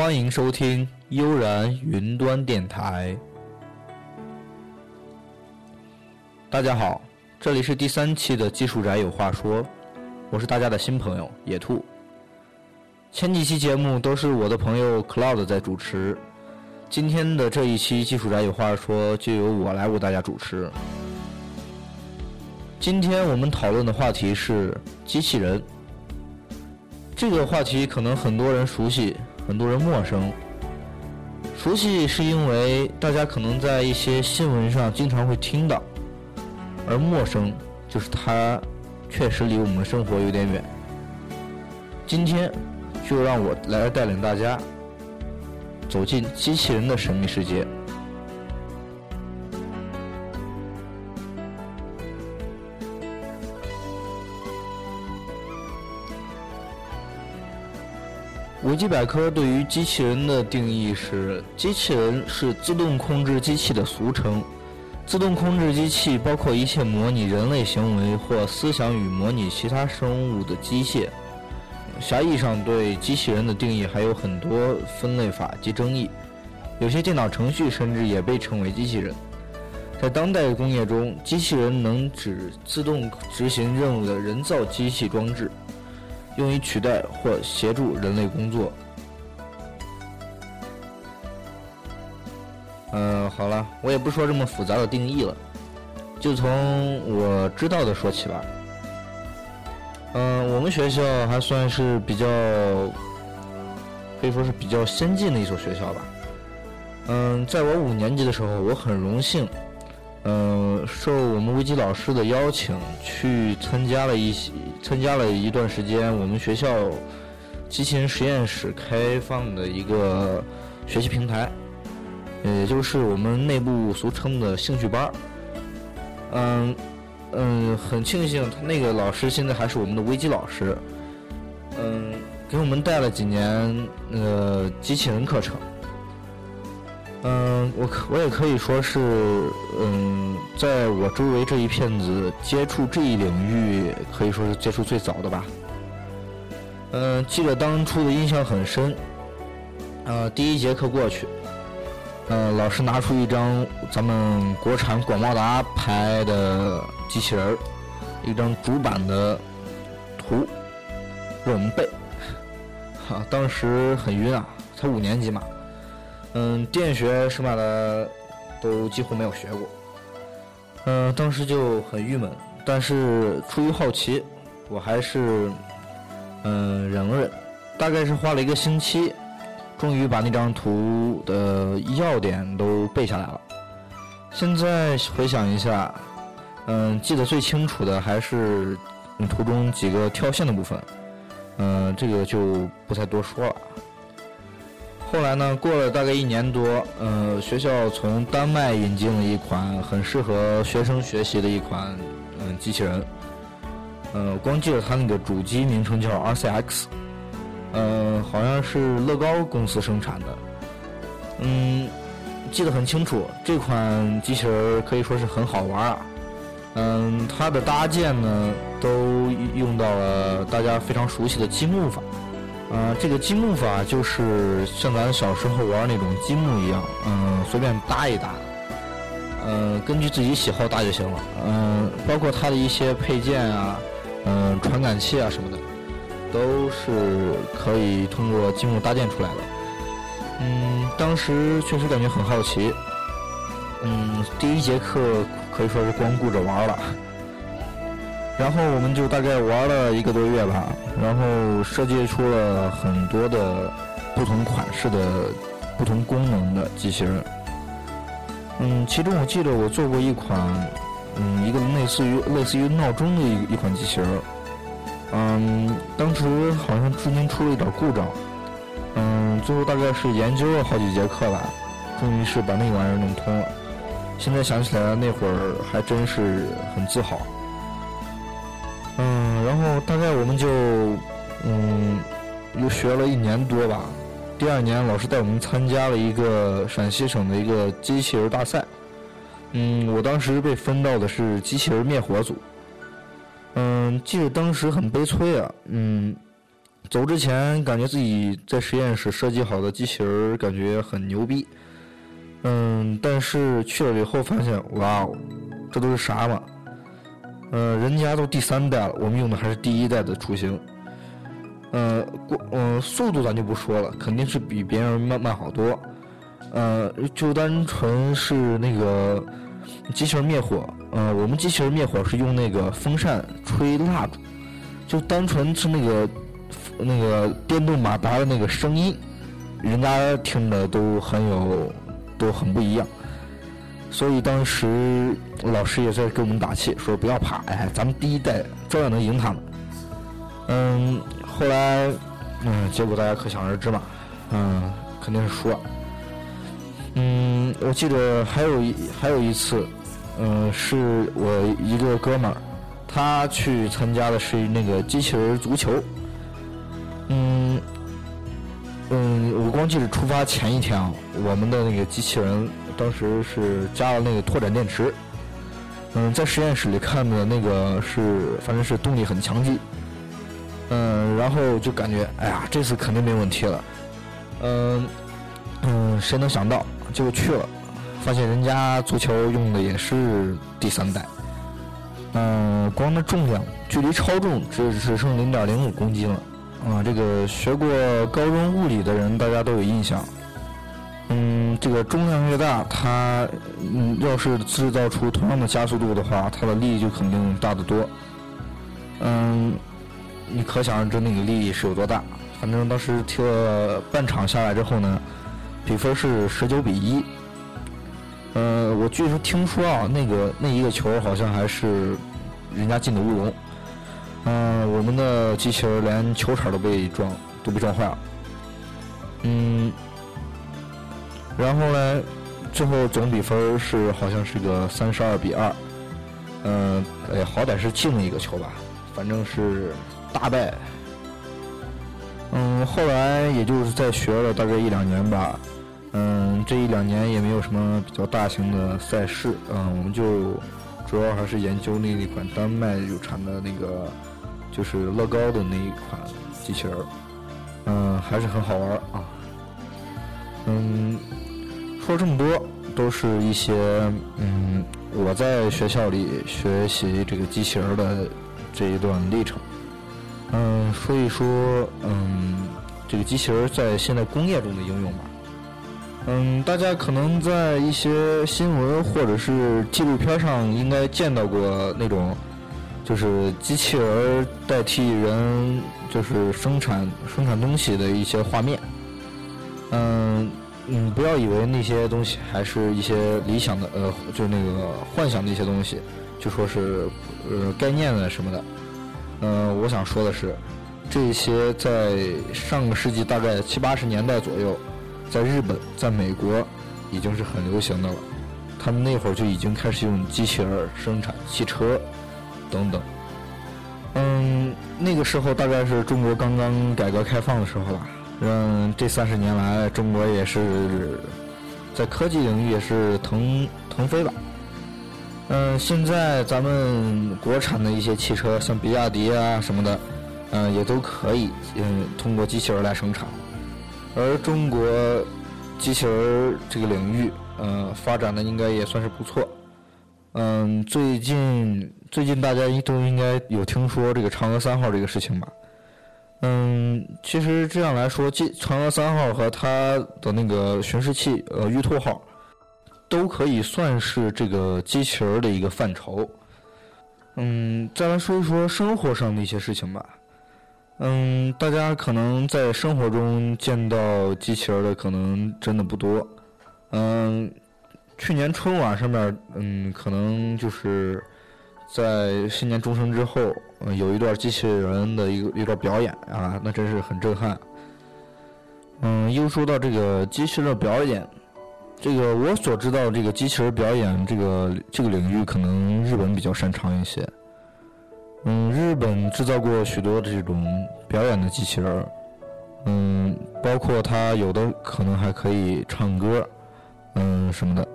欢迎收听悠然云端电台。大家好，这里是第三期的技术宅有话说，我是大家的新朋友野兔。前几期节目都是我的朋友 Cloud 在主持，今天的这一期技术宅有话说就由我来为大家主持。今天我们讨论的话题是机器人。这个话题可能很多人熟悉，很多人陌生。熟悉是因为大家可能在一些新闻上经常会听到，而陌生就是它确实离我们的生活有点远。今天就让我来带领大家走进机器人的神秘世界。维基百科对于机器人的定义是：机器人是自动控制机器的俗称。自动控制机器包括一切模拟人类行为或思想与模拟其他生物的机械。狭义上对机器人的定义还有很多分类法及争议。有些电脑程序甚至也被称为机器人。在当代工业中，机器人能指自动执行任务的人造机器装置。用于取代或协助人类工作。嗯，好了，我也不说这么复杂的定义了，就从我知道的说起吧。嗯，我们学校还算是比较，可以说是比较先进的一所学校吧。嗯，在我五年级的时候，我很荣幸。嗯，受我们危机老师的邀请，去参加了一些参加了一段时间我们学校机器人实验室开放的一个学习平台，也就是我们内部俗称的兴趣班嗯嗯，很庆幸他那个老师现在还是我们的危机老师，嗯，给我们带了几年那个机器人课程。嗯，我可我也可以说是，嗯，在我周围这一片子接触这一领域，可以说是接触最早的吧。嗯，记得当初的印象很深。呃，第一节课过去，呃，老师拿出一张咱们国产广茂达拍的机器人儿，一张主板的图，让我们背。哈，当时很晕啊，才五年级嘛。嗯，电学什么的都几乎没有学过，嗯，当时就很郁闷。但是出于好奇，我还是嗯忍了忍，大概是花了一个星期，终于把那张图的要点都背下来了。现在回想一下，嗯，记得最清楚的还是图中几个跳线的部分，嗯，这个就不再多说了。后来呢？过了大概一年多，呃，学校从丹麦引进了一款很适合学生学习的一款，嗯，机器人。呃，光记得它那个主机名称叫 RCX，呃，好像是乐高公司生产的。嗯，记得很清楚，这款机器人可以说是很好玩啊。嗯，它的搭建呢，都用到了大家非常熟悉的积木法。呃，这个积木法就是像咱小时候玩那种积木一样，嗯，随便搭一搭，呃，根据自己喜好搭就行了，嗯，包括它的一些配件啊，嗯，传感器啊什么的，都是可以通过积木搭建出来的。嗯，当时确实感觉很好奇，嗯，第一节课可以说是光顾着玩了。然后我们就大概玩了一个多月吧，然后设计出了很多的不同款式的、不同功能的机器人。嗯，其中我记得我做过一款，嗯，一个类似于类似于闹钟的一一款机器人。嗯，当时好像中间出了一点故障，嗯，最后大概是研究了好几节课吧，终于是把那个玩意儿弄通了。现在想起来那会儿还真是很自豪。嗯，然后大概我们就，嗯，又学了一年多吧。第二年，老师带我们参加了一个陕西省的一个机器人大赛。嗯，我当时被分到的是机器人灭火组。嗯，记得当时很悲催啊。嗯，走之前感觉自己在实验室设计好的机器人感觉很牛逼，嗯，但是去了以后发现，哇哦，这都是啥嘛？呃，人家都第三代了，我们用的还是第一代的雏形。呃，过，嗯，速度咱就不说了，肯定是比别人慢慢好多。呃，就单纯是那个机器人灭火，呃，我们机器人灭火是用那个风扇吹蜡烛，就单纯是那个那个电动马达的那个声音，人家听着都很有，都很不一样。所以当时老师也在给我们打气，说不要怕，哎，咱们第一代照样能赢他们。嗯，后来，嗯，结果大家可想而知嘛，嗯，肯定是输了。嗯，我记得还有一还有一次，嗯，是我一个哥们儿，他去参加的是那个机器人足球。嗯，嗯，我光记得出发前一天啊，我们的那个机器人当时是加了那个拓展电池。嗯，在实验室里看的那个是，反正是动力很强劲。嗯，然后就感觉，哎呀，这次肯定没问题了。嗯，嗯，谁能想到？结果去了，发现人家足球用的也是第三代，嗯，光的重量，距离超重只只剩零点零五公斤了，啊，这个学过高中物理的人大家都有印象，这个重量越大，它嗯要是制造出同样的加速度的话，它的力就肯定大得多，嗯，你可想而知那个力是有多大，反正当时踢了半场下来之后呢。比分是十九比一，呃，我据说听说啊，那个那一个球好像还是人家进的乌龙，嗯，我们的机器人连球场都被撞都被撞坏了，嗯，然后呢，最后总比分是好像是个三十二比二，嗯，哎，好歹是进了一个球吧，反正是大败。嗯，后来也就是在学了大概一两年吧，嗯，这一两年也没有什么比较大型的赛事，嗯，我们就主要还是研究那一款丹麦有产的那个就是乐高的那一款机器人，嗯，还是很好玩啊。嗯，说这么多都是一些嗯我在学校里学习这个机器人的这一段历程。嗯，说一说，嗯，这个机器人在现在工业中的应用吧。嗯，大家可能在一些新闻或者是纪录片上应该见到过那种，就是机器人代替人，就是生产生产东西的一些画面。嗯，嗯，不要以为那些东西还是一些理想的，呃，就那个幻想的一些东西，就说是呃概念的什么的。嗯，我想说的是，这些在上个世纪大概七八十年代左右，在日本、在美国已经是很流行的了。他们那会儿就已经开始用机器人生产汽车等等。嗯，那个时候大概是中国刚刚改革开放的时候吧。嗯，这三十年来，中国也是在科技领域也是腾腾飞吧。嗯，现在咱们国产的一些汽车，像比亚迪啊什么的，嗯，也都可以嗯通过机器人来生产。而中国机器人这个领域，嗯，发展的应该也算是不错。嗯，最近最近大家都应该有听说这个嫦娥三号这个事情吧？嗯，其实这样来说，机嫦娥三号和它的那个巡视器呃玉兔号。都可以算是这个机器人的一个范畴。嗯，再来说一说生活上的一些事情吧。嗯，大家可能在生活中见到机器人的可能真的不多。嗯，去年春晚上面，嗯，可能就是在新年钟声之后，嗯，有一段机器人的一个一段表演啊，那真是很震撼。嗯，又说到这个机器人表演。这个我所知道，这个机器人表演这个这个领域，可能日本比较擅长一些。嗯，日本制造过许多这种表演的机器人，嗯，包括它有的可能还可以唱歌，嗯什么的。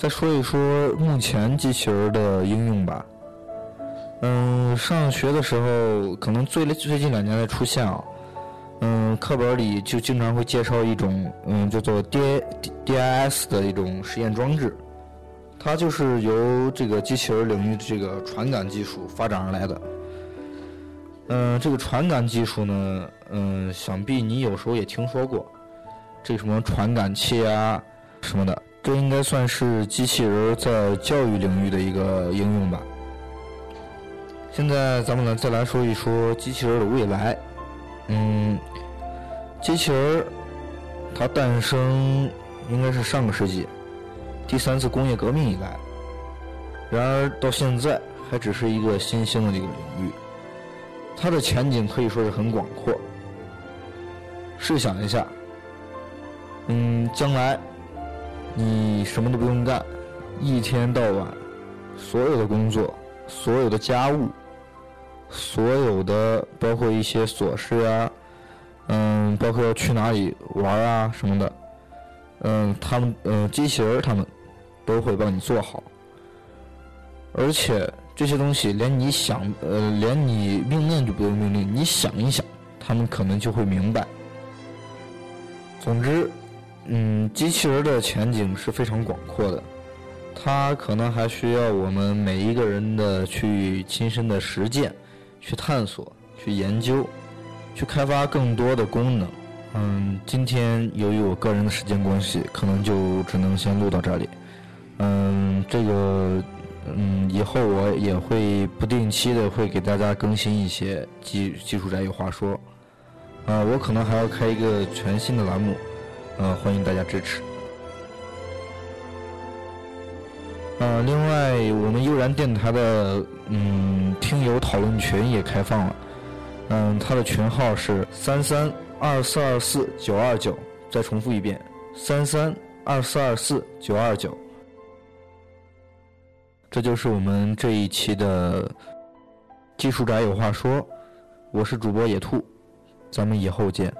再说一说目前机器人的应用吧。嗯，上学的时候，可能最最近两年才出现啊。嗯，课本里就经常会介绍一种，嗯，叫做 D D I S 的一种实验装置，它就是由这个机器人领域的这个传感技术发展而来的。嗯，这个传感技术呢，嗯，想必你有时候也听说过，这什么传感器啊什么的，这应该算是机器人在教育领域的一个应用吧。现在咱们呢再来说一说机器人的未来，嗯。机器人它诞生应该是上个世纪第三次工业革命以来，然而到现在还只是一个新兴的这个领域，它的前景可以说是很广阔。试想一下，嗯，将来你什么都不用干，一天到晚所有的工作、所有的家务、所有的包括一些琐事啊。嗯，包括要去哪里玩啊什么的，嗯，他们嗯机器人他们都会帮你做好，而且这些东西连你想呃连你命令就不用命令，你想一想，他们可能就会明白。总之，嗯，机器人的前景是非常广阔的，它可能还需要我们每一个人的去亲身的实践、去探索、去研究。去开发更多的功能。嗯，今天由于我个人的时间关系，可能就只能先录到这里。嗯，这个，嗯，以后我也会不定期的会给大家更新一些技技术宅有话说。啊，我可能还要开一个全新的栏目，呃，欢迎大家支持。呃，另外，我们悠然电台的嗯听友讨论群也开放了。嗯，他的群号是三三二四二四九二九，再重复一遍，三三二四二四九二九。这就是我们这一期的技术宅有话说，我是主播野兔，咱们以后见。